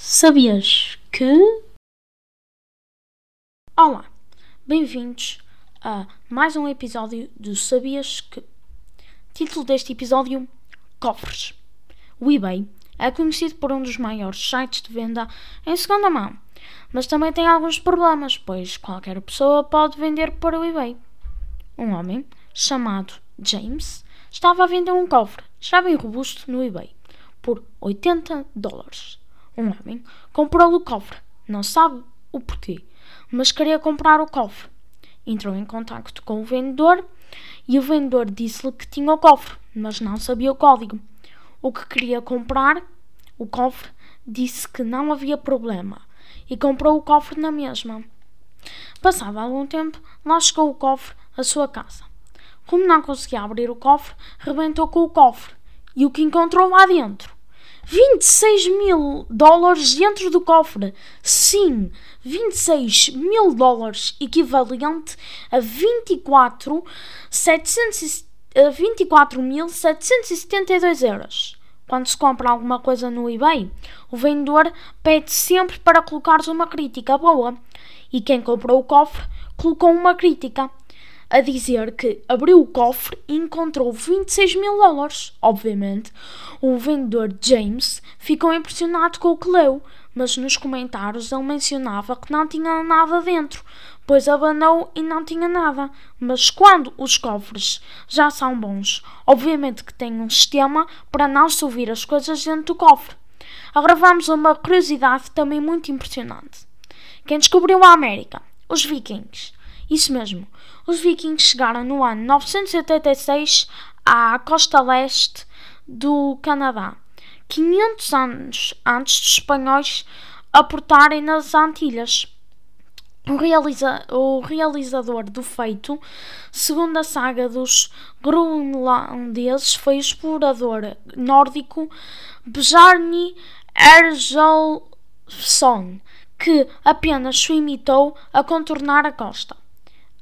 Sabias que. Olá, bem-vindos a mais um episódio do Sabias que. Título deste episódio: Cofres. O eBay é conhecido por um dos maiores sites de venda em segunda mão, mas também tem alguns problemas, pois qualquer pessoa pode vender para o eBay. Um homem chamado James estava a vender um cofre já bem robusto no eBay por 80 dólares. Um homem comprou o cofre, não sabe o porquê, mas queria comprar o cofre. Entrou em contato com o vendedor e o vendedor disse-lhe que tinha o cofre, mas não sabia o código. O que queria comprar, o cofre, disse que não havia problema e comprou o cofre na mesma. Passado algum tempo, lá chegou o cofre à sua casa. Como não conseguia abrir o cofre, rebentou com o cofre. E o que encontrou lá dentro? 26 mil dólares dentro do cofre. Sim, 26 mil dólares, equivalente a 24 24.772 euros. Quando se compra alguma coisa no eBay, o vendedor pede sempre para colocares uma crítica boa. E quem comprou o cofre colocou uma crítica a dizer que abriu o cofre e encontrou 26 mil dólares. Obviamente, o vendedor James ficou impressionado com o que leu, mas nos comentários ele mencionava que não tinha nada dentro, pois abanou e não tinha nada. Mas quando os cofres já são bons, obviamente que tem um sistema para não se ouvir as coisas dentro do cofre. Agora vamos a uma curiosidade também muito impressionante. Quem descobriu a América? Os vikings. Isso mesmo. Os vikings chegaram no ano 986 à costa leste do Canadá, 500 anos antes dos espanhóis aportarem nas Antilhas. O, realiza o, realizador do feito, segundo a saga dos groenlandeses, foi o explorador nórdico Bjarni Herjolfsson, que apenas o imitou a contornar a costa.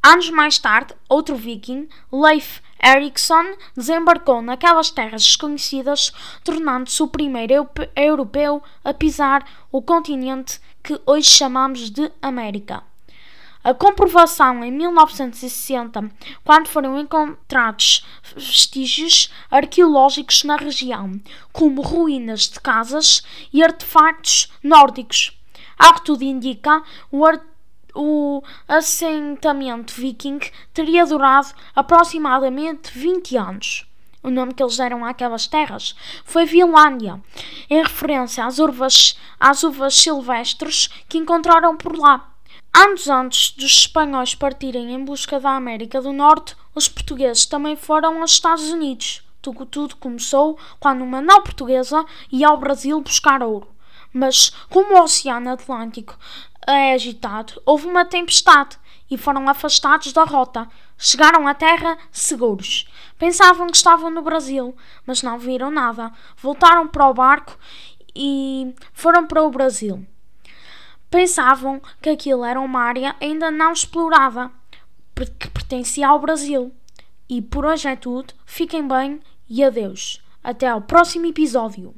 Anos mais tarde, outro viking, Leif Erikson, desembarcou naquelas terras desconhecidas, tornando-se o primeiro europeu a pisar o continente que hoje chamamos de América. A comprovação em 1960, quando foram encontrados vestígios arqueológicos na região, como ruínas de casas e artefactos nórdicos. Ao que tudo indica, o o assentamento viking teria durado aproximadamente 20 anos. O nome que eles deram àquelas terras foi Vilândia, em referência às uvas, às uvas silvestres que encontraram por lá. Anos antes dos espanhóis partirem em busca da América do Norte, os portugueses também foram aos Estados Unidos. Tudo, tudo começou quando uma nau portuguesa ia ao Brasil buscar ouro. Mas, como o Oceano Atlântico é agitado, houve uma tempestade e foram afastados da rota. Chegaram à terra seguros. Pensavam que estavam no Brasil, mas não viram nada. Voltaram para o barco e foram para o Brasil. Pensavam que aquilo era uma área ainda não explorada, que pertencia ao Brasil. E por hoje é tudo. Fiquem bem e adeus. Até ao próximo episódio.